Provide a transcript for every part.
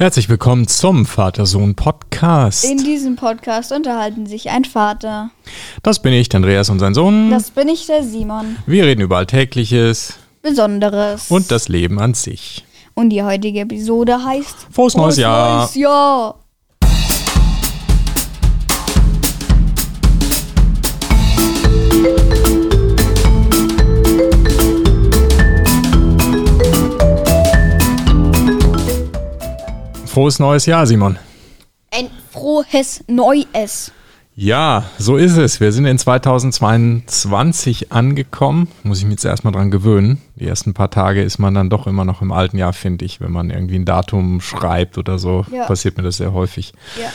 Herzlich willkommen zum Vater-Sohn-Podcast. In diesem Podcast unterhalten sich ein Vater. Das bin ich, der Andreas und sein Sohn. Das bin ich, der Simon. Wir reden über Alltägliches Besonderes. und das Leben an sich. Und die heutige Episode heißt Frohes neues Jahr. Neues Jahr. Frohes neues Jahr, Simon. Ein frohes Neues. Ja, so ist es. Wir sind in 2022 angekommen. Muss ich mich jetzt erstmal dran gewöhnen. Die ersten paar Tage ist man dann doch immer noch im alten Jahr, finde ich, wenn man irgendwie ein Datum schreibt oder so. Ja. Passiert mir das sehr häufig. Ja.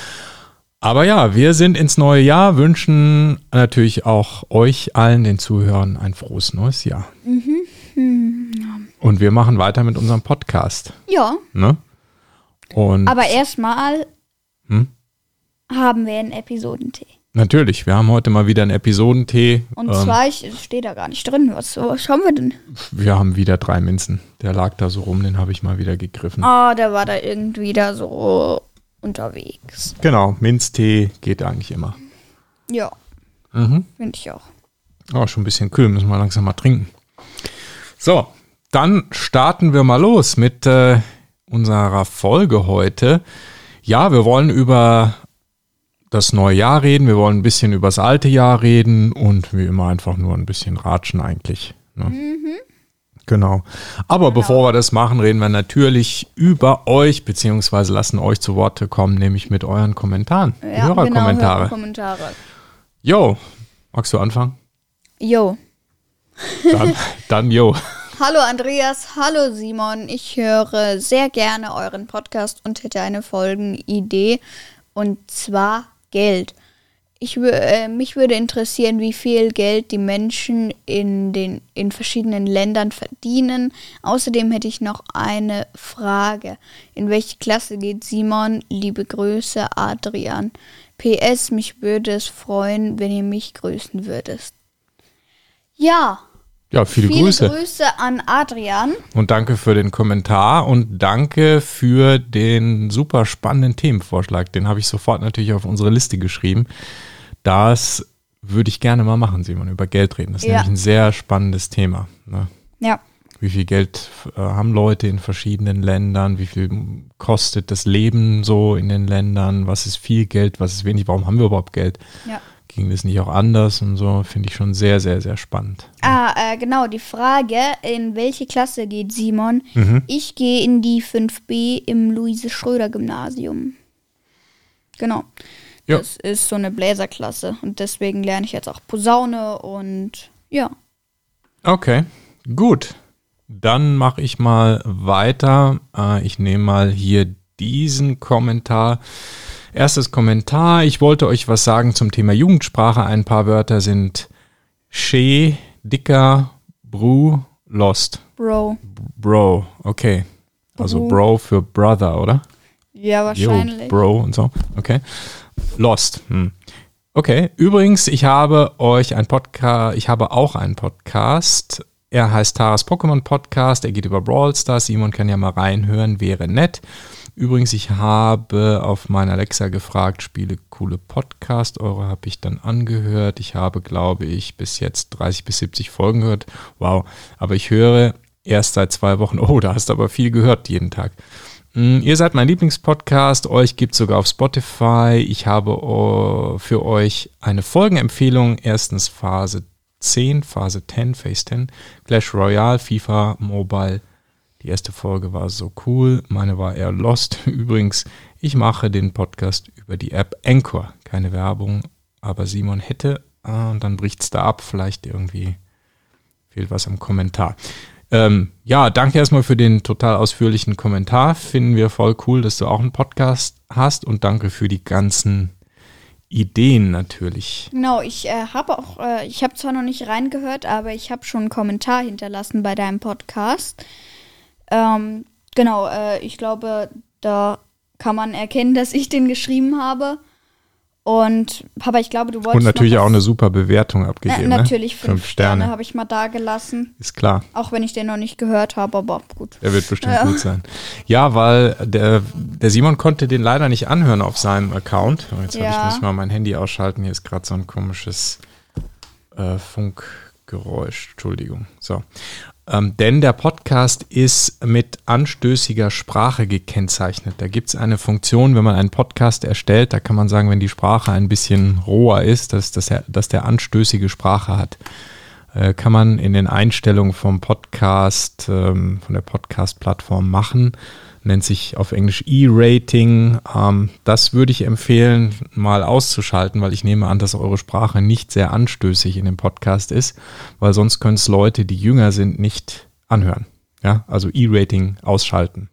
Aber ja, wir sind ins neue Jahr, wünschen natürlich auch euch allen, den Zuhörern, ein frohes neues Jahr. Und wir machen weiter mit unserem Podcast. Ja, Ne? Und aber erstmal Hm? haben wir einen Episodentee. natürlich, wir haben heute mal wieder einen Episodentee. Und Ähm, zwar, ich, es steht da gar nicht drin. Was, was haben wir denn? wir haben wieder drei Minzen. Der lag da so rum, den habe ich mal wieder gegriffen. Ah, der war da irgendwie da so unterwegs. Genau, Minztee geht eigentlich immer. Ja, Mhm. finde ich auch. Oh, schon ein bisschen kühl, müssen wir langsam mal trinken. So, dann starten wir mal los mit äh, unserer Folge heute. Ja, wir wollen über das neue Jahr reden, wir wollen ein bisschen über das alte Jahr reden und wie immer einfach nur ein bisschen ratschen eigentlich. Ne? Genau. Aber bevor wir das machen, reden wir natürlich über euch, beziehungsweise lassen euch zu Worte kommen, nämlich mit euren Kommentaren. Ja, Hörerkommentare. Genau, Kommentare. Jo, magst du anfangen? Jo. Dann, dann jo. Hallo Andreas, hallo Simon. Ich höre sehr gerne euren Podcast und hätte eine Folgenidee. Und zwar Geld. Ich, äh, mich würde interessieren, wie viel Geld die Menschen in, den, in verschiedenen Ländern verdienen. Außerdem hätte ich noch eine Frage. In welche Klasse geht Simon? Liebe Grüße, Adrian. PS, mich würde es freuen, wenn ihr mich grüßen würdet. Ja, Ja, viele, Viele Grüße. Grüße an Adrian. Und danke für den Kommentar und danke für den super spannenden Themenvorschlag. Den habe ich sofort natürlich auf unsere Liste geschrieben. Das würde ich gerne mal machen, Simon, über Geld reden. Das ist Ja. nämlich ein sehr spannendes Thema. Ne? Ja. Wie viel Geld äh, haben Leute in verschiedenen Ländern? Wie viel kostet das Leben so in den Ländern? Was ist viel Geld? Was ist wenig? Warum haben wir überhaupt Geld? ja. Ging das nicht auch anders und so? Finde ich schon sehr, sehr, sehr spannend. Ah, äh, genau, die Frage, in welche Klasse geht Simon? Mhm. Ich gehe in die 5b im Luise-Schröder-Gymnasium. Genau. Ja. Das ist so eine Bläserklasse und deswegen lerne ich jetzt auch Posaune und ja. Okay, gut. Dann mache ich mal weiter. Äh, ich nehme mal hier diesen Kommentar. Erstes Kommentar. Ich wollte euch was sagen zum Thema Jugendsprache. Ein paar Wörter sind She, Dicker, Bru, Lost. Bro. Bro, okay. Also Bro. Bro für Brother, oder? Ja, wahrscheinlich. Bro und so. Okay. Lost. Hm. Okay. Übrigens, ich habe euch ein Podcast, ich habe auch einen Podcast. Er heißt Taras Pokémon Podcast. Er geht über Brawl Stars. Simon kann ja mal reinhören, wäre nett. Übrigens, ich habe auf meine Alexa gefragt, spiele coole Podcast. Eure habe ich dann angehört. Ich habe, glaube ich, bis jetzt 30 bis 70 Folgen gehört. Wow. Aber ich höre erst seit zwei Wochen. Oh, da hast du aber viel gehört jeden Tag. Mm, Ihr seid mein Lieblingspodcast, euch gibt es sogar auf Spotify. Ich habe oh, für euch eine Folgenempfehlung. Erstens Phase 10, Phase 10, Phase 10, Clash Royale, FIFA Mobile. Die erste Folge war so cool, meine war eher lost. Übrigens, ich mache den Podcast über die App Anchor. Keine Werbung, aber Simon hätte, ah, und dann bricht es da ab, vielleicht irgendwie fehlt was am Kommentar. Ähm, ja, danke erstmal für den total ausführlichen Kommentar. Finden wir voll cool, dass du auch einen Podcast hast und danke für die ganzen Ideen natürlich. Genau, ich äh, habe auch, äh, ich habe zwar noch nicht reingehört, aber ich habe schon einen Kommentar hinterlassen bei deinem Podcast. Ähm, genau, äh, ich glaube, da kann man erkennen, dass ich den geschrieben habe. Und Papa, ich glaube, du wolltest. Und natürlich auch eine super Bewertung abgegeben. natürlich ne? fünf, Sterne, habe ich mal da gelassen. Ist klar. Auch wenn ich den noch nicht gehört habe, aber gut. Der wird bestimmt Ja. gut sein. Ja, weil der, der Simon konnte den leider nicht anhören auf seinem Account. Oh, Jetzt hab ich, Ja. muss ich mal mein Handy ausschalten. Hier ist gerade so ein komisches äh, Funkgeräusch. Entschuldigung. So. Ähm, denn der Podcast ist mit anstößiger Sprache gekennzeichnet. Da gibt es eine Funktion, wenn man einen Podcast erstellt, da kann man sagen, wenn die Sprache ein bisschen roher ist, dass, dass, er, dass der anstößige Sprache hat äh, kann man in den Einstellungen vom Podcast, ähm, von der Podcast-Plattform machen. Nennt sich auf Englisch E-Rating. Ähm, das würde ich empfehlen, mal auszuschalten, weil ich nehme an, dass eure Sprache nicht sehr anstößig in dem Podcast ist, weil sonst können es Leute, die jünger sind, nicht anhören. Ja, also E-Rating ausschalten.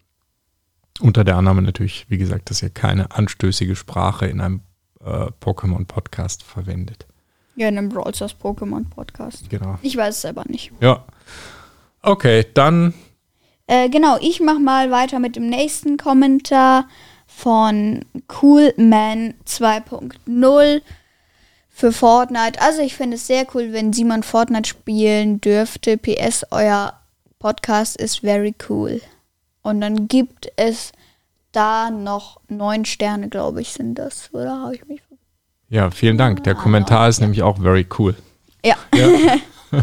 Unter der Annahme natürlich, wie gesagt, dass ihr keine anstößige Sprache in einem äh, Pokémon-Podcast verwendet. Ja, in einem Brawl Stars Pokémon Podcast. Genau. Ich weiß es selber nicht. Ja. Okay, dann Äh, genau, ich mach mal weiter mit dem nächsten Kommentar von Coolman 2.0 für Fortnite. Also ich finde es sehr cool, wenn Simon Fortnite spielen dürfte. PS, euer Podcast ist very cool. Und dann gibt es da noch neun Sterne, glaube ich, sind das. Oder habe ich mich Ja, vielen Dank. Der Kommentar ist nämlich auch very cool. Ja. Ja,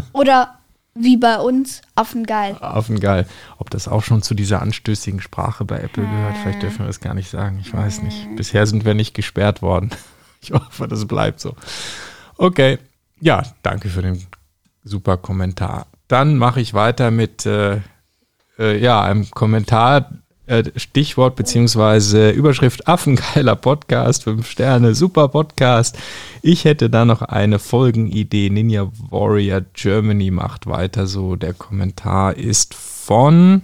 Oder wie bei uns, Affengeil. Affengeil. Ob das auch schon zu dieser anstößigen Sprache bei Apple gehört, vielleicht dürfen wir das gar nicht sagen. Ich weiß nicht. Bisher sind wir nicht gesperrt worden. Ich hoffe, das bleibt so. Okay. Ja, danke für den super Kommentar. Dann mache ich weiter mit äh, äh, ja, einem Kommentar, äh, Stichwort beziehungsweise Überschrift Affengeiler Podcast, 5 Sterne, super Podcast. Ich hätte da noch eine Folgenidee. Ninja Warrior Germany macht weiter so. Der Kommentar ist von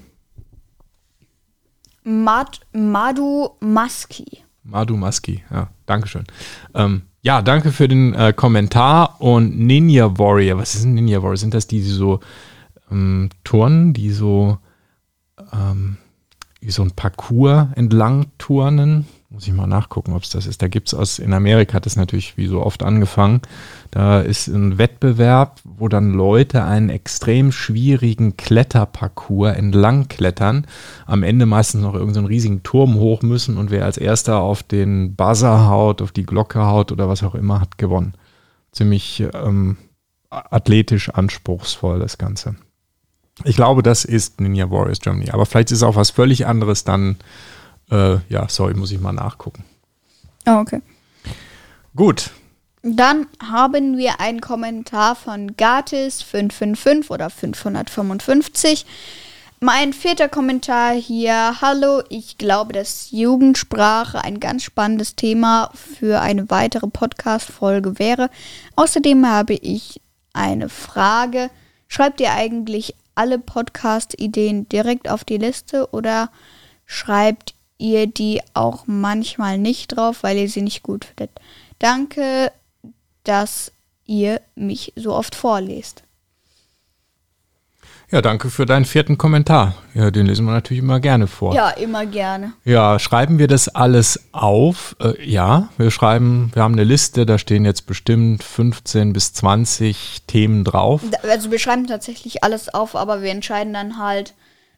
Mad Madu Maski. Madu Maski. Ja, Dankeschön. Ähm, ja, danke für den äh, Kommentar. Und Ninja Warrior, was ist ein Ninja Warrior? Sind das die, die so ähm, turnen, die so ähm, so ein Parcours entlang turnen? Muss ich mal nachgucken, ob es das ist. Da gibt es aus, in Amerika hat das natürlich wie so oft angefangen. Da ist ein Wettbewerb, wo dann Leute einen extrem schwierigen Kletterparcours entlang klettern. Am Ende meistens noch irgendeinen so riesigen Turm hoch müssen und wer als erster auf den Buzzer haut, auf die Glocke haut oder was auch immer, hat gewonnen. Ziemlich ähm, athletisch anspruchsvoll, das Ganze. Ich glaube, das ist Ninja Warriors Germany. Aber vielleicht ist es auch was völlig anderes, dann, äh, ja, sorry, muss ich mal nachgucken. Oh, okay. Gut. Dann haben wir einen Kommentar von Gatis555 oder 555. Mein vierter Kommentar hier. Hallo, ich glaube, dass Jugendsprache ein ganz spannendes Thema für eine weitere Podcast-Folge wäre. Außerdem habe ich eine Frage. Schreibt ihr eigentlich alle Podcast-Ideen direkt auf die Liste oder schreibt ihr die auch manchmal nicht drauf, weil ihr sie nicht gut findet? Danke, dass ihr mich so oft vorlest. Ja, danke für deinen vierten Kommentar. Ja, den lesen wir natürlich immer gerne vor. Ja, immer gerne. Ja, schreiben wir das alles auf? Äh, ja, wir schreiben, wir haben eine Liste, da stehen jetzt bestimmt 15 bis 20 Themen drauf. Also wir schreiben tatsächlich alles auf, aber wir entscheiden dann halt,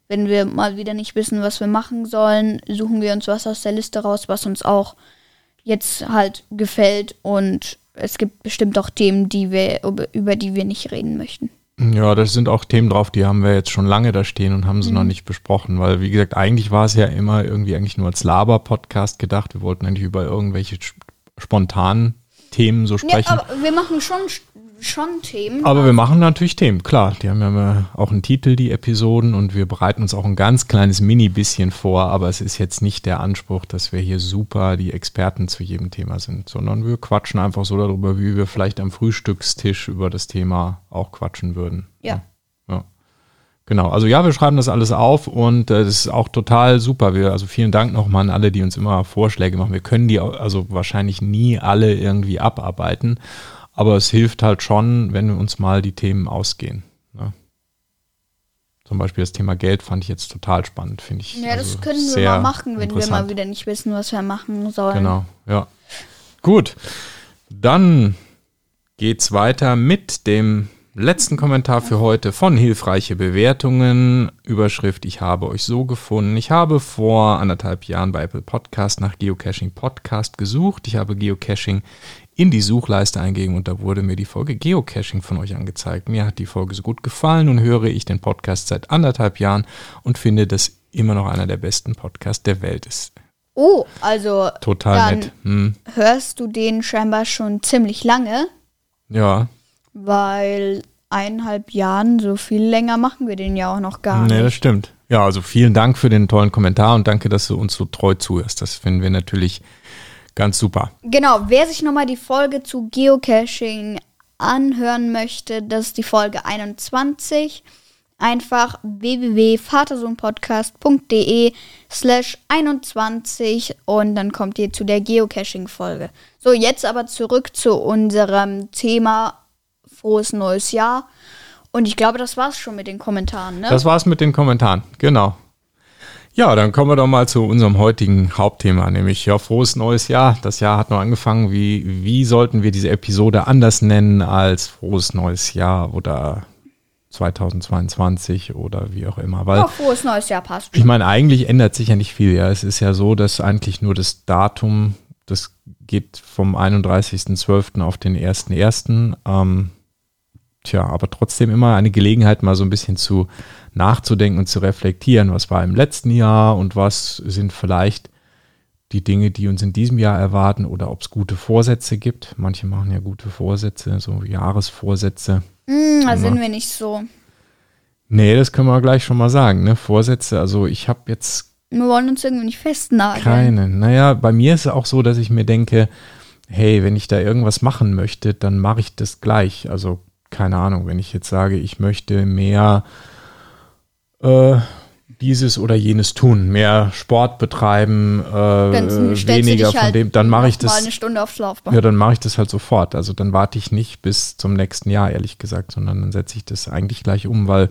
wenn wir mal wieder nicht wissen, was wir machen sollen, suchen wir uns was aus der Liste raus, was uns auch jetzt halt gefällt und es gibt bestimmt auch Themen, die wir über die wir nicht reden möchten. Ja, das sind auch Themen drauf, die haben wir jetzt schon lange da stehen und haben sie noch nicht besprochen, weil wie gesagt, eigentlich war es ja immer irgendwie eigentlich nur als Laber-Podcast gedacht. Wir wollten eigentlich über irgendwelche sp- spontanen Themen so Ja, sprechen. aber wir machen schon schon Themen. Aber wir machen natürlich Themen, klar. Die haben ja auch einen Titel, die Episoden, und wir bereiten uns auch ein ganz kleines Mini-bisschen vor, aber es ist jetzt nicht der Anspruch, dass wir hier super die Experten zu jedem Thema sind, sondern wir quatschen einfach so darüber, wie wir vielleicht am Frühstückstisch über das Thema auch quatschen würden. Ja. Ja. Genau, also ja, wir schreiben das alles auf und äh, das ist auch total super. Wir, also vielen Dank nochmal an alle, die uns immer Vorschläge machen. Wir können die also wahrscheinlich nie alle irgendwie abarbeiten, aber es hilft halt schon, wenn wir uns mal die Themen ausgehen. Ne? Zum Beispiel das Thema Geld fand ich jetzt total spannend, finde ich. Ja, das also können wir mal machen, wenn wir mal wieder nicht wissen, was wir machen sollen. Genau, ja. Gut, dann geht's weiter mit dem letzten Kommentar für heute von Hilfreiche Bewertungen. Überschrift, ich habe euch so gefunden. Ich habe vor anderthalb Jahren bei Apple Podcast nach Geocaching Podcast gesucht. Ich habe Geocaching in die Suchleiste eingegeben und da wurde mir die Folge Geocaching von euch angezeigt. Mir hat die Folge so gut gefallen und höre ich den Podcast seit anderthalb Jahren und finde, dass immer noch einer der besten Podcasts der Welt ist. Oh, also Total nett. Hm. hörst du den scheinbar schon ziemlich lange, Ja, weil eineinhalb Jahren, so viel länger machen wir den ja auch noch gar nee, das nicht. stimmt. Ja, also vielen Dank für den tollen Kommentar und danke, dass du uns so treu zuhörst. Das finden wir natürlich ganz super. Genau, wer sich nochmal die Folge zu Geocaching anhören möchte, das ist die Folge 21. Einfach www.vatersohnpodcast.de slash 21 und dann kommt ihr zu der Geocaching-Folge. So, jetzt aber zurück zu unserem Thema Frohes neues Jahr. Und ich glaube, das war's schon mit den Kommentaren, ne? Das war's mit den Kommentaren, genau. Ja, dann kommen wir doch mal zu unserem heutigen Hauptthema, nämlich ja, frohes neues Jahr. Das Jahr hat noch angefangen. Wie, wie sollten wir diese Episode anders nennen als frohes neues Jahr oder 2022 oder wie auch immer? Weil ja, frohes neues Jahr passt ich meine, eigentlich ändert sich ja nicht viel. Ja, es ist ja so, dass eigentlich nur das Datum, das geht vom 31.12. auf den 1.1. Ähm, tja, aber trotzdem immer eine Gelegenheit, mal so ein bisschen zu nachzudenken und zu reflektieren, was war im letzten Jahr und was sind vielleicht die Dinge, die uns in diesem Jahr erwarten oder ob es gute Vorsätze gibt. Manche machen ja gute Vorsätze, so Jahresvorsätze. Hm, da sind wir nicht so. Nee, das können wir gleich schon mal sagen. Ne? Vorsätze, also ich habe jetzt Wir wollen uns irgendwie nicht festnageln. keine. Naja, bei mir ist es auch so, dass ich mir denke, hey, wenn ich da irgendwas machen möchte, dann mache ich das gleich. Also keine Ahnung, wenn ich jetzt sage, ich möchte mehr äh, dieses oder jenes tun, mehr Sport betreiben, äh, du weniger von halt dem, dann mache ich noch Mal das. eine Stunde aufs Laufband. Ja, dann mache ich das halt sofort. Also dann warte ich nicht bis zum nächsten Jahr, ehrlich gesagt, sondern dann setze ich das eigentlich gleich um, weil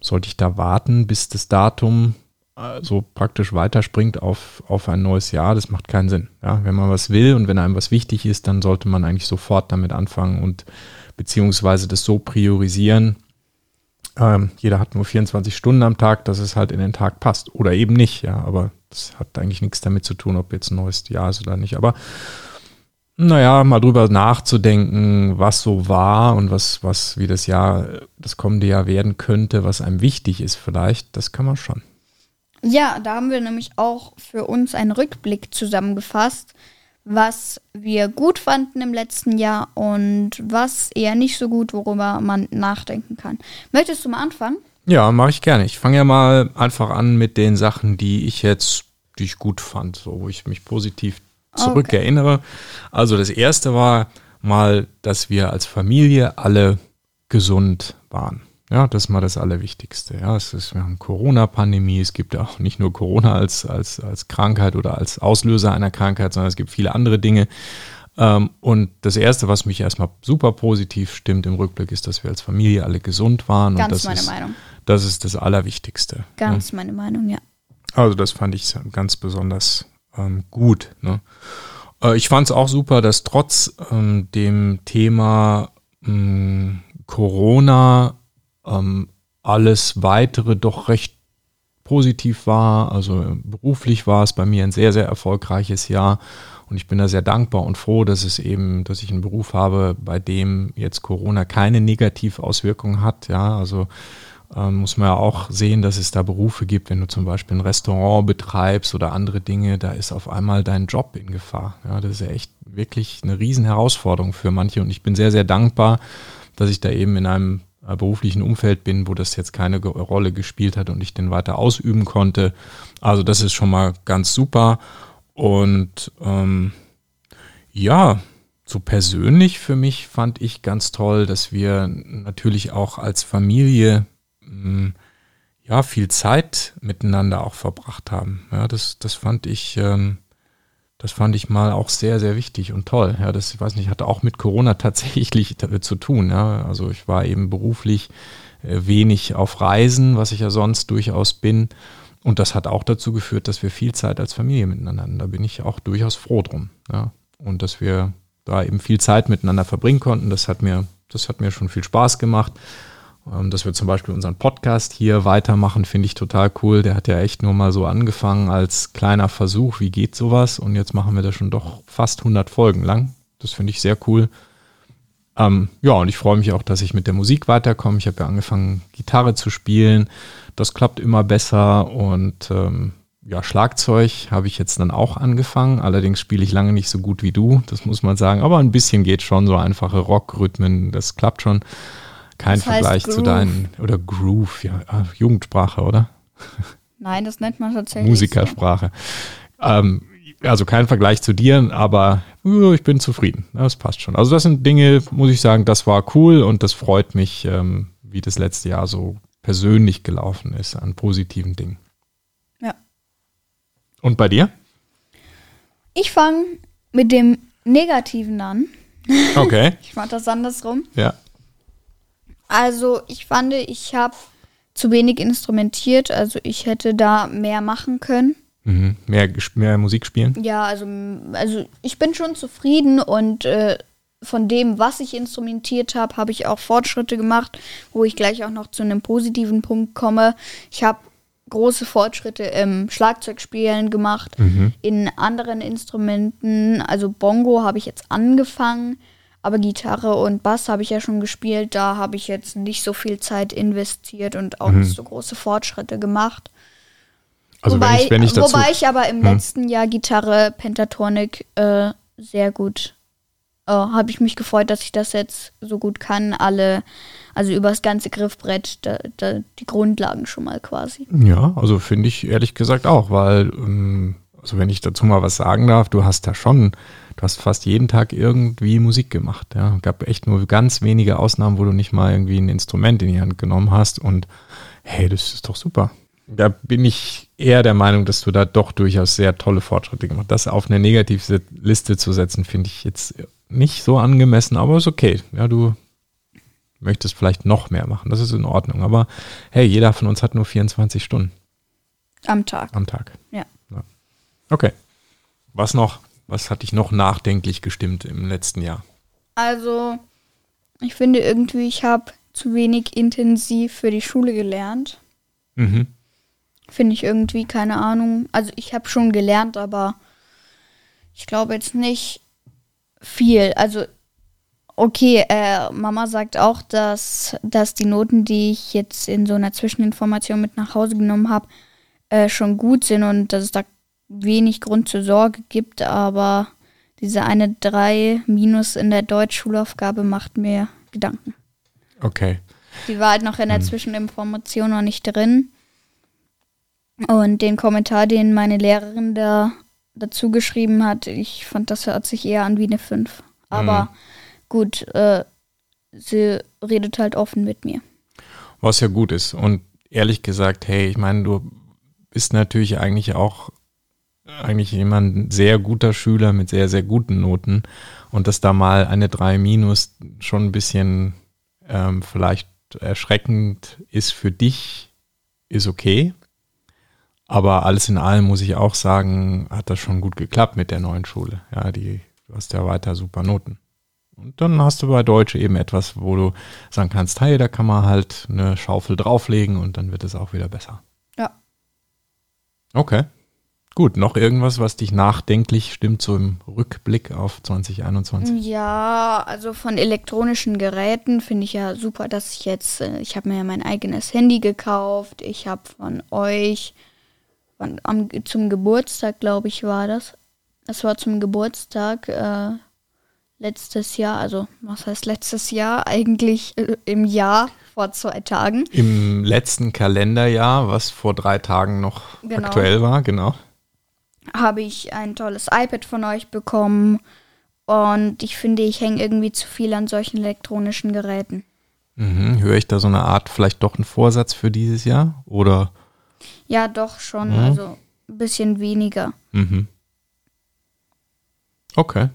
sollte ich da warten, bis das Datum äh, so praktisch weiterspringt auf, auf ein neues Jahr, das macht keinen Sinn. Ja, wenn man was will und wenn einem was wichtig ist, dann sollte man eigentlich sofort damit anfangen und beziehungsweise das so priorisieren. Ähm, jeder hat nur 24 Stunden am Tag, dass es halt in den Tag passt. Oder eben nicht, ja, aber das hat eigentlich nichts damit zu tun, ob jetzt ein neues Jahr ist oder nicht. Aber naja, mal drüber nachzudenken, was so war und was, was, wie das Jahr, das kommende Jahr werden könnte, was einem wichtig ist vielleicht, das kann man schon. Ja, da haben wir nämlich auch für uns einen Rückblick zusammengefasst, was wir gut fanden im letzten Jahr und was eher nicht so gut, worüber man nachdenken kann. Möchtest du mal anfangen? Ja, mache ich gerne. Ich fange ja mal einfach an mit den Sachen, die ich jetzt, die ich gut fand, so wo ich mich positiv zurückerinnere. Also das erste war mal, dass wir als Familie alle gesund waren. Ja, das ist mal das Allerwichtigste. Ja, es ist, wir haben Corona-Pandemie. Es gibt ja auch nicht nur Corona als, als, als Krankheit oder als Auslöser einer Krankheit, sondern es gibt viele andere Dinge. Ähm, und das erste, was mich erstmal super positiv stimmt im Rückblick, ist, dass wir als Familie alle gesund waren. und Ganz das meine ist, Meinung. Das ist das Allerwichtigste. Ganz meine Meinung, ja. Also das fand ich ganz besonders ähm, gut. Ne? Äh, ich fand es auch super, dass trotz ähm, dem Thema mh, Corona ähm, alles weitere doch recht positiv war. Also äh, beruflich war es bei mir ein sehr, sehr erfolgreiches Jahr. Und ich bin da sehr dankbar und froh, dass es eben, dass ich einen Beruf habe, bei dem jetzt Corona keine Negativauswirkungen hat. Ja, also ähm, muss man ja auch sehen, dass es da Berufe gibt, wenn du zum Beispiel ein Restaurant betreibst oder andere Dinge, da ist auf einmal dein Job in Gefahr. Ja, das ist ja echt wirklich eine riesen Herausforderung für manche und ich bin sehr, sehr dankbar, dass ich da eben in einem beruflichen Umfeld bin, wo das jetzt keine Rolle gespielt hat und ich den weiter ausüben konnte. Also das ist schon mal ganz super und ähm, ja, so persönlich für mich fand ich ganz toll, dass wir natürlich auch als Familie mh, ja viel Zeit miteinander auch verbracht haben. Ja, das, das fand ich, ähm, das fand ich mal auch sehr, sehr wichtig und toll. Ja, das, ich weiß nicht, hatte auch mit Corona tatsächlich damit zu tun. Ja, also ich war eben beruflich äh, wenig auf Reisen, was ich ja sonst durchaus bin. Und das hat auch dazu geführt, dass wir viel Zeit als Familie miteinander hatten. Da bin ich auch durchaus froh drum. Ja. Und dass wir da eben viel Zeit miteinander verbringen konnten. Das hat mir, das hat mir schon viel Spaß gemacht. Ähm, dass wir zum Beispiel unseren Podcast hier weitermachen, finde ich total cool. Der hat ja echt nur mal so angefangen als kleiner Versuch, wie geht sowas? Und jetzt machen wir das schon doch fast 100 Folgen lang. Das finde ich sehr cool. Ähm, ja, und ich freue mich auch, dass ich mit der Musik weiterkomme. Ich habe ja angefangen, Gitarre zu spielen. Das klappt immer besser und ähm, ja, Schlagzeug habe ich jetzt dann auch angefangen. Allerdings spiele ich lange nicht so gut wie du, das muss man sagen. Aber ein bisschen geht schon, so einfache Rockrhythmen, das klappt schon. Kein das Vergleich zu deinen, oder Groove, ja, ah, Jugendsprache, oder? Nein, das nennt man tatsächlich. Musikersprache. So. Ähm, also kein Vergleich zu dir, aber uh, ich bin zufrieden. Das passt schon. Also das sind Dinge, muss ich sagen, das war cool und das freut mich, ähm, wie das letzte Jahr so persönlich gelaufen ist an positiven Dingen. Ja. Und bei dir? Ich fange mit dem Negativen an. Okay. ich mach das andersrum. Ja. Also ich fand, ich habe zu wenig instrumentiert. Also ich hätte da mehr machen können. Mhm. Mehr, mehr Musik spielen? Ja, also, also ich bin schon zufrieden und äh, von dem, was ich instrumentiert habe, habe ich auch Fortschritte gemacht, wo ich gleich auch noch zu einem positiven Punkt komme. Ich habe große Fortschritte im Schlagzeugspielen gemacht, mhm. in anderen Instrumenten. Also Bongo habe ich jetzt angefangen, aber Gitarre und Bass habe ich ja schon gespielt. Da habe ich jetzt nicht so viel Zeit investiert und auch mhm. nicht so große Fortschritte gemacht. Also wobei, wenn ich, wenn ich dazu, wobei ich aber im hm. letzten Jahr Gitarre Pentatonik äh, sehr gut äh, habe ich mich gefreut, dass ich das jetzt so gut kann. Alle, also über das ganze Griffbrett, da, da, die Grundlagen schon mal quasi. Ja, also finde ich ehrlich gesagt auch, weil, ähm, also wenn ich dazu mal was sagen darf, du hast da schon, du hast fast jeden Tag irgendwie Musik gemacht. Ja, gab echt nur ganz wenige Ausnahmen, wo du nicht mal irgendwie ein Instrument in die Hand genommen hast und hey, das ist doch super da bin ich eher der Meinung, dass du da doch durchaus sehr tolle Fortschritte gemacht hast. Das auf eine negative Liste zu setzen, finde ich jetzt nicht so angemessen, aber ist okay. Ja, du möchtest vielleicht noch mehr machen. Das ist in Ordnung. Aber hey, jeder von uns hat nur 24 Stunden. Am Tag. Am Tag. Ja. Okay. Was noch? Was hat dich noch nachdenklich gestimmt im letzten Jahr? Also, ich finde irgendwie, ich habe zu wenig intensiv für die Schule gelernt. Mhm. Finde ich irgendwie, keine Ahnung. Also ich habe schon gelernt, aber ich glaube jetzt nicht viel. Also okay, äh, Mama sagt auch, dass, dass die Noten, die ich jetzt in so einer Zwischeninformation mit nach Hause genommen habe, äh, schon gut sind und dass es da wenig Grund zur Sorge gibt, aber diese eine 3 Minus in der Deutschschulaufgabe macht mir Gedanken. Okay. Die war halt noch in der hm. Zwischeninformation noch nicht drin. Und den Kommentar, den meine Lehrerin da dazu geschrieben hat, ich fand, das hört sich eher an wie eine 5. Aber mhm. gut, äh, sie redet halt offen mit mir. Was ja gut ist. Und ehrlich gesagt, hey, ich meine, du bist natürlich eigentlich auch eigentlich jemand sehr guter Schüler mit sehr, sehr guten Noten. Und dass da mal eine 3 minus schon ein bisschen ähm, vielleicht erschreckend ist für dich, ist okay. Aber alles in allem muss ich auch sagen, hat das schon gut geklappt mit der neuen Schule. Ja, die, du hast ja weiter super Noten. Und dann hast du bei Deutsch eben etwas, wo du sagen kannst, hey, da kann man halt eine Schaufel drauflegen und dann wird es auch wieder besser. Ja. Okay. Gut, noch irgendwas, was dich nachdenklich stimmt, so im Rückblick auf 2021? Ja, also von elektronischen Geräten finde ich ja super, dass ich jetzt, äh, ich habe mir ja mein eigenes Handy gekauft, ich habe von euch am, zum Geburtstag, glaube ich, war das. Das war zum Geburtstag äh, letztes Jahr, also was heißt letztes Jahr? Eigentlich äh, im Jahr vor zwei Tagen. Im letzten Kalenderjahr, was vor drei Tagen noch genau. aktuell war, genau. Habe ich ein tolles iPad von euch bekommen und ich finde, ich hänge irgendwie zu viel an solchen elektronischen Geräten. Mhm. Höre ich da so eine Art, vielleicht doch einen Vorsatz für dieses Jahr? Oder ja, doch schon. Mhm. Also ein bisschen weniger. Mhm. Okay.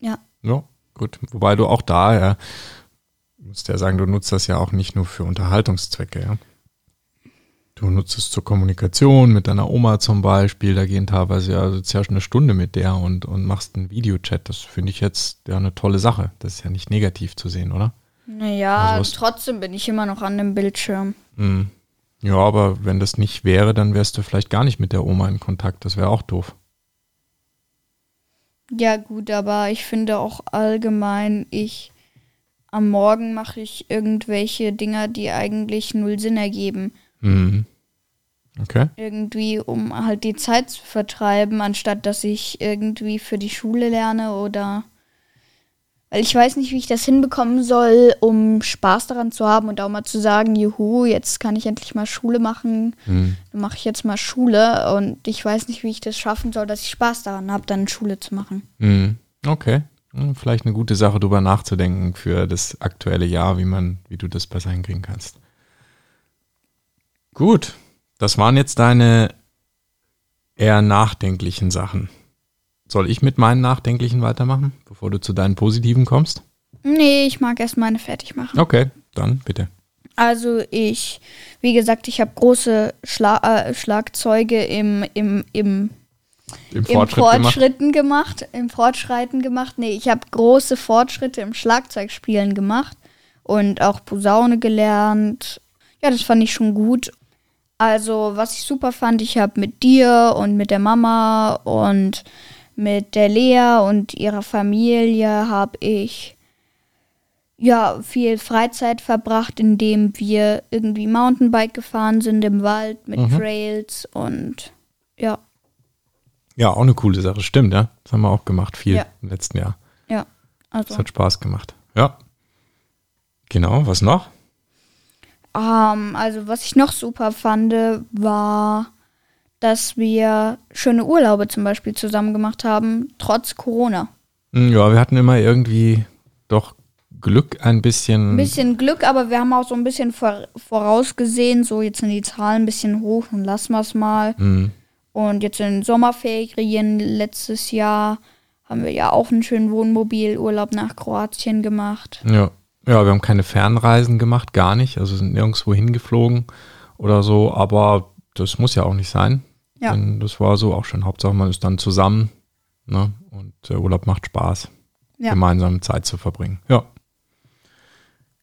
Ja. Ja, gut. Wobei du auch da, ja, musst ja sagen, du nutzt das ja auch nicht nur für Unterhaltungszwecke, ja. Du nutzt es zur Kommunikation mit deiner Oma zum Beispiel. Da gehen teilweise ja, also ja schon eine Stunde mit der und, und machst einen Videochat. Das finde ich jetzt ja eine tolle Sache. Das ist ja nicht negativ zu sehen, oder? Naja, Also trotzdem bin ich immer noch an dem Bildschirm. Mhm. Ja, aber wenn das nicht wäre, dann wärst du vielleicht gar nicht mit der Oma in Kontakt. Das wäre auch doof. Ja, gut, aber ich finde auch allgemein, ich am Morgen mache ich irgendwelche Dinger, die eigentlich null Sinn ergeben. Mhm. Okay. Irgendwie, um halt die Zeit zu vertreiben, anstatt dass ich irgendwie für die Schule lerne oder. Weil ich weiß nicht, wie ich das hinbekommen soll, um Spaß daran zu haben und auch mal zu sagen, juhu, jetzt kann ich endlich mal Schule machen. Mhm. Dann mache ich jetzt mal Schule und ich weiß nicht, wie ich das schaffen soll, dass ich Spaß daran habe, dann Schule zu machen. Mhm. Okay. Vielleicht eine gute Sache, darüber nachzudenken für das aktuelle Jahr, wie man, wie du das besser hinkriegen kannst. Gut. Das waren jetzt deine eher nachdenklichen Sachen. Soll ich mit meinen nachdenklichen weitermachen, bevor du zu deinen positiven kommst? Nee, ich mag erst meine fertig machen. Okay, dann bitte. Also ich, wie gesagt, ich habe große Schla äh, Schlagzeuge im, im, im, Im im Fortschritt gemacht. Fortschritten gemacht. Im Fortschreiten gemacht. Nee, ich habe große Fortschritte im Schlagzeugspielen gemacht und auch Posaune gelernt. Ja, das fand ich schon gut. Also, was ich super fand, ich habe mit dir und mit der Mama und mit der Lea und ihrer Familie habe ich ja viel Freizeit verbracht, indem wir irgendwie Mountainbike gefahren sind im Wald mit Mhm. Trails und ja, Ja, auch eine coole Sache, stimmt, ja. Das haben wir auch gemacht, viel Ja. im letzten Jahr. ja. Das Also, hat Spaß gemacht. Ja. Genau, was noch? Ähm, also was ich noch super fand, war, dass wir schöne Urlaube zum Beispiel zusammen gemacht haben, trotz Corona. Hm, Ja, wir hatten immer irgendwie doch Glück ein bisschen. Ein bisschen Glück, aber wir haben auch so ein bisschen vor, vorausgesehen, so jetzt sind die Zahlen ein bisschen hoch und lassen wir es mal. Hm, Und jetzt in Sommerferien letztes Jahr haben wir ja auch einen schönen Wohnmobilurlaub nach Kroatien gemacht. ja. Ja, wir haben keine Fernreisen gemacht, gar nicht. Also sind nirgendwo hingeflogen oder so, aber das muss ja auch nicht sein. Ja. Denn das war so auch schon. Hauptsache, man ist dann zusammen ne? und der Urlaub macht Spaß, Ja. gemeinsam Zeit zu verbringen. Ja.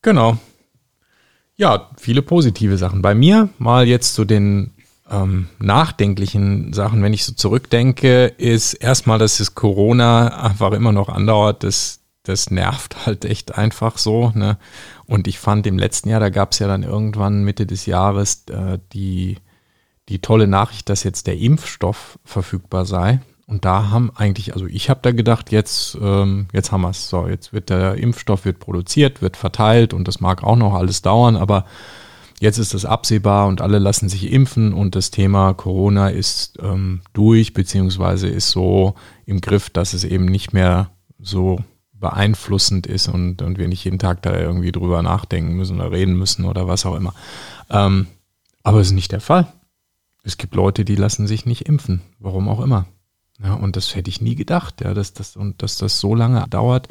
Genau. Ja, viele positive Sachen. Bei mir mal jetzt zu den ähm, nachdenklichen Sachen, wenn ich so zurückdenke, ist erstmal, dass das Corona einfach immer noch andauert. Das, das nervt halt echt einfach so. Ne? Und ich fand im letzten Jahr, da gab es ja dann irgendwann Mitte des Jahres äh, die, die tolle Nachricht, dass jetzt der Impfstoff verfügbar sei. Und da haben eigentlich, also ich habe da gedacht, jetzt, ähm, jetzt haben wir es. So, jetzt wird der Impfstoff wird produziert, wird verteilt und das mag auch noch alles dauern, aber jetzt ist es absehbar und alle lassen sich impfen und das Thema Corona ist ähm, durch, beziehungsweise ist so im Griff, dass es eben nicht mehr so beeinflussend ist und, und wir nicht jeden Tag da irgendwie drüber nachdenken müssen oder reden müssen oder was auch immer. Ähm, aber es ist nicht der Fall. Es gibt Leute, die lassen sich nicht impfen, warum auch immer. Ja, und das hätte ich nie gedacht, ja, dass das und dass das so lange dauert.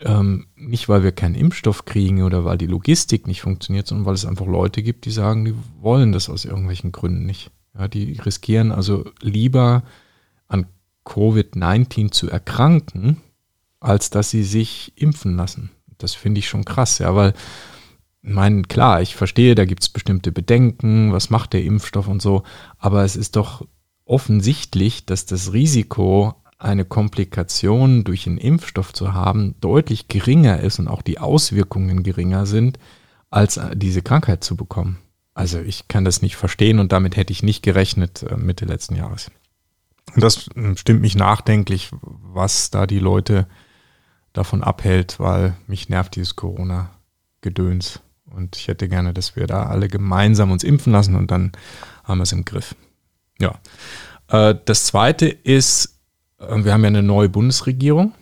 Ähm, nicht, weil wir keinen Impfstoff kriegen oder weil die Logistik nicht funktioniert, sondern weil es einfach Leute gibt, die sagen, die wollen das aus irgendwelchen Gründen nicht. Ja, die riskieren also lieber an Covid-19 zu erkranken, als dass sie sich impfen lassen. Das finde ich schon krass, ja, weil, ich meine, klar, ich verstehe, da gibt es bestimmte Bedenken, was macht der Impfstoff und so, aber es ist doch offensichtlich, dass das Risiko, eine Komplikation durch einen Impfstoff zu haben, deutlich geringer ist und auch die Auswirkungen geringer sind, als äh, diese Krankheit zu bekommen. Also ich kann das nicht verstehen und damit hätte ich nicht gerechnet äh, Mitte letzten Jahres. Und das äh, stimmt mich nachdenklich, was da die Leute davon abhält, weil mich nervt dieses Corona-Gedöns. Und ich hätte gerne, dass wir da alle gemeinsam uns impfen lassen und dann haben wir es im Griff. Ja. Äh, Das zweite ist, äh, wir haben ja eine neue Bundesregierung.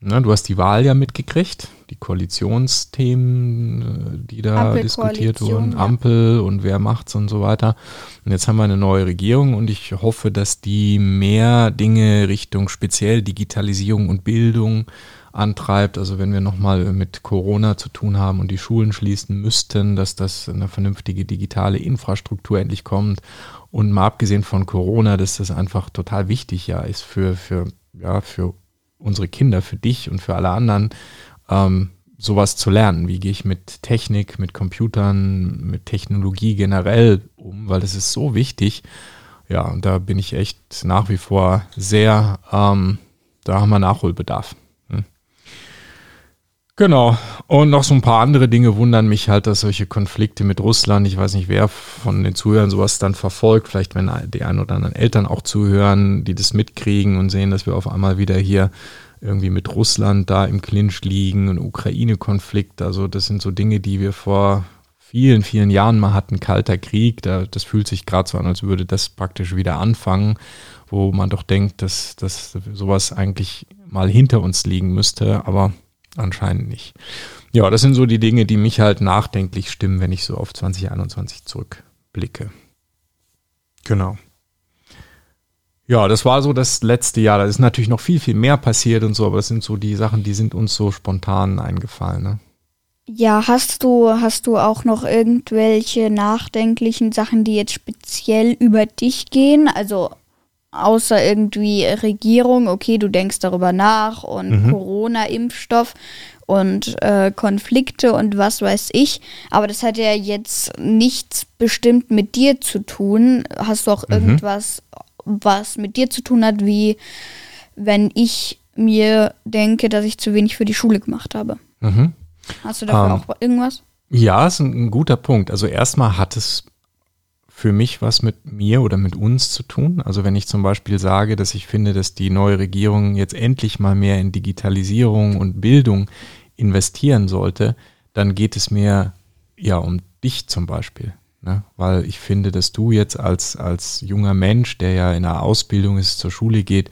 Na, du hast die Wahl ja mitgekriegt, die Koalitionsthemen, äh, die da diskutiert wurden, ja. Ampel und wer macht's und so weiter. Und jetzt haben wir eine neue Regierung und ich hoffe, dass die mehr Dinge Richtung speziell Digitalisierung und Bildung antreibt. Also wenn wir nochmal mit Corona zu tun haben und die Schulen schließen müssten, dass das eine vernünftige digitale Infrastruktur endlich kommt. Und mal abgesehen von Corona, dass das einfach total wichtig ja ist für, für, ja, für unsere Kinder, für dich und für alle anderen, ähm, sowas zu lernen. Wie gehe ich mit Technik, mit Computern, mit Technologie generell um, weil das ist so wichtig. Ja, und da bin ich echt nach wie vor sehr, ähm, da haben wir Nachholbedarf. Genau. Und noch so ein paar andere Dinge wundern mich halt, dass solche Konflikte mit Russland, ich weiß nicht, wer von den Zuhörern sowas dann verfolgt, vielleicht wenn die ein oder anderen Eltern auch zuhören, die das mitkriegen und sehen, dass wir auf einmal wieder hier irgendwie mit Russland da im Clinch liegen, ein Ukraine-Konflikt. Also das sind so Dinge, die wir vor vielen, vielen Jahren mal hatten, kalter Krieg. Da, das fühlt sich gerade so an, als würde das praktisch wieder anfangen, wo man doch denkt, dass, dass sowas eigentlich mal hinter uns liegen müsste, aber anscheinend nicht. Ja, das sind so die Dinge, die mich halt nachdenklich stimmen, wenn ich so auf 2021 zurückblicke. Genau. Ja, das war so das letzte Jahr. Da ist natürlich noch viel, viel mehr passiert und so, aber das sind so die Sachen, die sind uns so spontan eingefallen. Ne? Ja, hast du, hast du auch noch irgendwelche nachdenklichen Sachen, die jetzt speziell über dich gehen? Also außer irgendwie Regierung, okay, du denkst darüber nach und mhm. Corona-Impfstoff und äh, Konflikte und was weiß ich. Aber das hat ja jetzt nichts bestimmt mit dir zu tun. Hast du auch mhm. irgendwas was mit dir zu tun hat, wie wenn ich mir denke, dass ich zu wenig für die Schule gemacht habe. Mhm. Hast du dafür ähm, auch irgendwas? Ja, ist ein, ein guter Punkt. Also erstmal hat es für mich was mit mir oder mit uns zu tun. Also wenn ich zum Beispiel sage, dass ich finde, dass die neue Regierung jetzt endlich mal mehr in Digitalisierung und Bildung investieren sollte, dann geht es mir ja um dich zum Beispiel. Ne? Weil ich finde, dass du jetzt als, als junger Mensch, der ja in einer Ausbildung ist, zur Schule geht,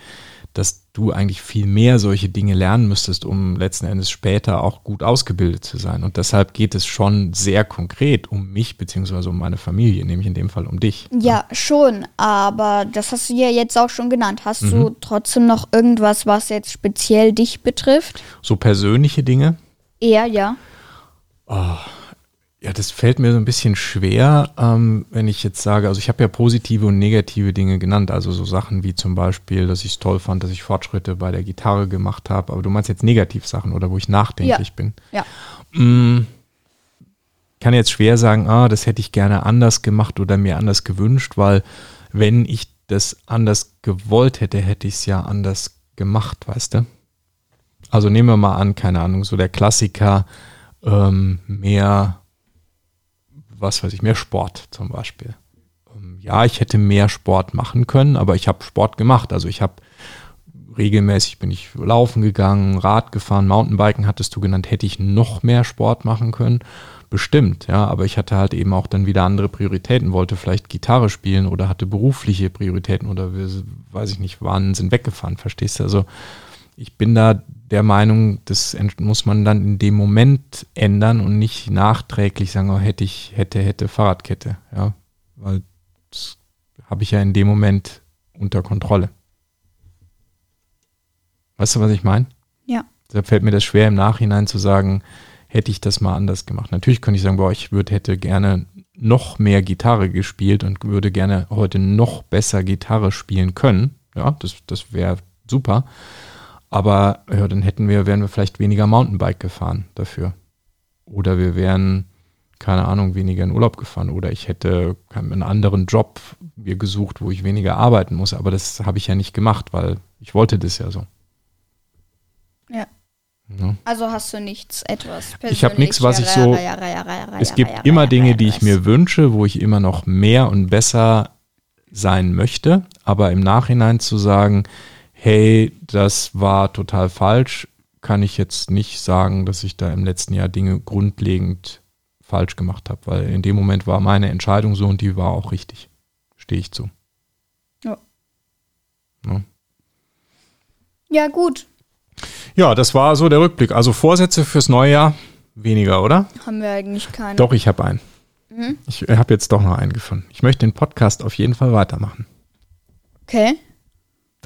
dass du eigentlich viel mehr solche Dinge lernen müsstest, um letzten Endes später auch gut ausgebildet zu sein. Und deshalb geht es schon sehr konkret um mich beziehungsweise um meine Familie, nämlich in dem Fall um dich. Ja, ja. schon, aber das hast du ja jetzt auch schon genannt. Hast mhm. du trotzdem noch irgendwas, was jetzt speziell dich betrifft? So persönliche Dinge? Eher, ja. Oh, ja, das fällt mir so ein bisschen schwer, ähm, wenn ich jetzt sage, also ich habe ja positive und negative Dinge genannt, also so Sachen wie zum Beispiel, dass ich es toll fand, dass ich Fortschritte bei der Gitarre gemacht habe, aber du meinst jetzt Negativsachen oder wo ich nachdenklich ja. bin. Ja. Mm, kann jetzt schwer sagen, ah, das hätte ich gerne anders gemacht oder mir anders gewünscht, weil wenn ich das anders gewollt hätte, hätte ich es ja anders gemacht, weißt du? Also nehmen wir mal an, keine Ahnung, so der Klassiker, ähm, mehr was weiß ich, mehr Sport zum Beispiel. Ähm, ja, ich hätte mehr Sport machen können, aber ich habe Sport gemacht. Also ich habe regelmäßig bin ich laufen gegangen, Rad gefahren, Mountainbiken hattest du genannt, hätte ich noch mehr Sport machen können. Bestimmt, ja, aber ich hatte halt eben auch dann wieder andere Prioritäten, wollte vielleicht Gitarre spielen oder hatte berufliche Prioritäten oder weiß ich nicht, waren, sind weggefahren, verstehst du? Also ich bin da der Meinung, das muss man dann in dem Moment ändern und nicht nachträglich sagen, oh, hätte ich, hätte, hätte Fahrradkette. Ja, weil das habe ich ja in dem Moment unter Kontrolle. Weißt du, was ich meine? Ja. Deshalb fällt mir das schwer im Nachhinein zu sagen, hätte ich das mal anders gemacht. Natürlich könnte ich sagen, boah, ich würde, hätte gerne noch mehr Gitarre gespielt und würde gerne heute noch besser Gitarre spielen können. Ja, das, das wäre super. Aber ja, dann hätten wir, wären wir vielleicht weniger Mountainbike gefahren dafür. Oder wir wären, keine Ahnung, weniger in Urlaub gefahren. Oder ich hätte einen anderen Job mir gesucht, wo ich weniger arbeiten muss. Aber das habe ich ja nicht gemacht, weil ich wollte das ja so. Ja. ja. Also hast du nichts, etwas Ich habe nichts, was ich so. Es gibt immer Dinge, die ich mir wünsche, wo ich immer noch mehr und besser sein möchte. Aber im Nachhinein zu sagen, hey, das war total falsch, kann ich jetzt nicht sagen, dass ich da im letzten Jahr Dinge grundlegend falsch gemacht habe, weil in dem Moment war meine Entscheidung so und die war auch richtig. Stehe ich zu. Ja. ja. Ja, gut. Ja, das war so der Rückblick. Also Vorsätze fürs neue Jahr weniger, oder? Haben wir eigentlich keine. Doch, ich habe einen. Ich habe jetzt doch noch einen gefunden. Ich möchte den Podcast auf jeden Fall weitermachen. Okay.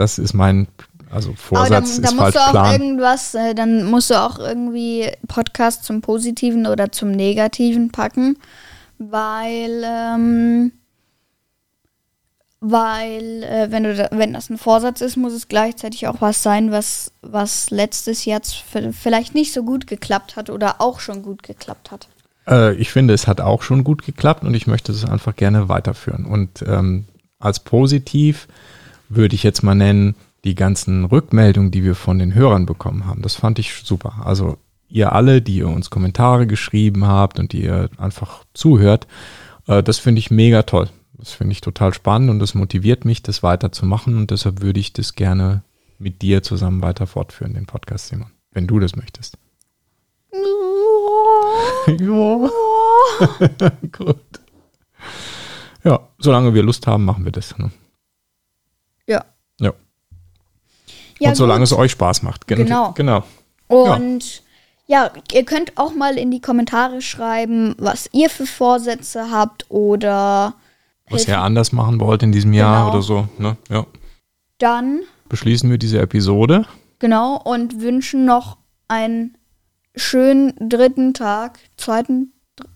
Das ist mein, also Vorsatz da ist musst falsch du auch Plan. irgendwas, äh, dann musst du auch irgendwie Podcast zum Positiven oder zum Negativen packen, weil, ähm, weil, äh, wenn du, da, wenn das ein Vorsatz ist, muss es gleichzeitig auch was sein, was, was letztes Jahr vielleicht nicht so gut geklappt hat oder auch schon gut geklappt hat. Äh, ich finde, es hat auch schon gut geklappt und ich möchte es einfach gerne weiterführen. Und ähm, als positiv würde ich jetzt mal nennen, die ganzen Rückmeldungen, die wir von den Hörern bekommen haben. Das fand ich super. Also ihr alle, die ihr uns Kommentare geschrieben habt und die ihr einfach zuhört, äh, das finde ich mega toll. Das finde ich total spannend und das motiviert mich, das weiterzumachen und deshalb würde ich das gerne mit dir zusammen weiter fortführen, den Podcast, Simon, wenn du das möchtest. ja. Gut. Ja, solange wir Lust haben, machen wir das. Ne? Ja. Ja. Ja, und solange gut. es euch Spaß macht. Gen- Genau. Genau. Und ja. ihr könnt auch mal in die Kommentare schreiben, was ihr für Vorsätze habt oder Was ihr anders machen wollt in diesem Jahr Genau. oder so. Ne? Ja. dann, Beschließen wir diese Episode. genau, und wünschen noch einen schönen dritten Tag, zweiten, dr-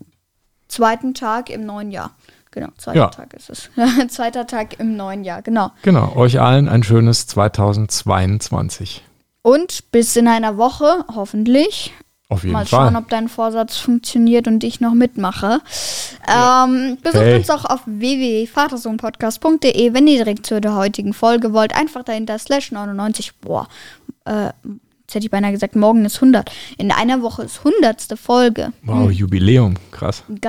zweiten Tag im neuen Jahr. Genau, zweiter Ja. Tag ist es. zweiter Tag im neuen Jahr, genau. Genau. Euch allen ein schönes 2022. Und bis in einer Woche, hoffentlich. Auf jeden Mal Fall. schauen, ob dein Vorsatz funktioniert und ich noch mitmache. Ähm, besucht Hey. uns auch auf www.vatersohnpodcast.de, wenn ihr direkt zu der heutigen Folge wollt. Einfach dahinter slash 99. Boah, äh, jetzt hätte ich beinahe gesagt, morgen ist 100. In einer Woche ist 100. Folge. Wow, Jubiläum. Krass. Ein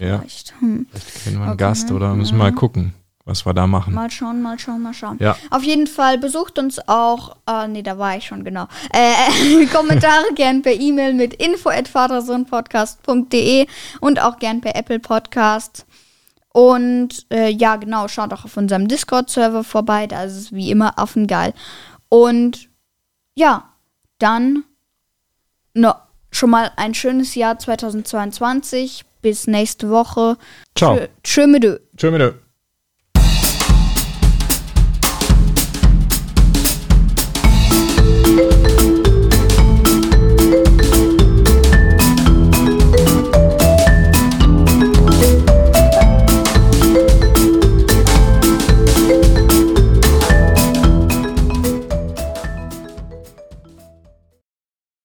Gast Ja. vielleicht. Hm. Vielleicht kriegen wir einen Okay. Gast oder müssen wir mal gucken, was wir da machen. Mal schauen, mal schauen, mal schauen. Ja. Auf jeden Fall besucht uns auch, äh, nee, da war ich schon, genau. Äh, Kommentare gern per E-Mail mit info@vatersohnpodcast.de und auch gern per Apple Podcast. Und äh, ja, genau, schaut auch auf unserem Discord-Server vorbei, da ist es wie immer affengeil. Und ja, dann no, schon mal ein schönes Jahr 2022. Bis nächste Woche. Ciao. Tschö, tschö mit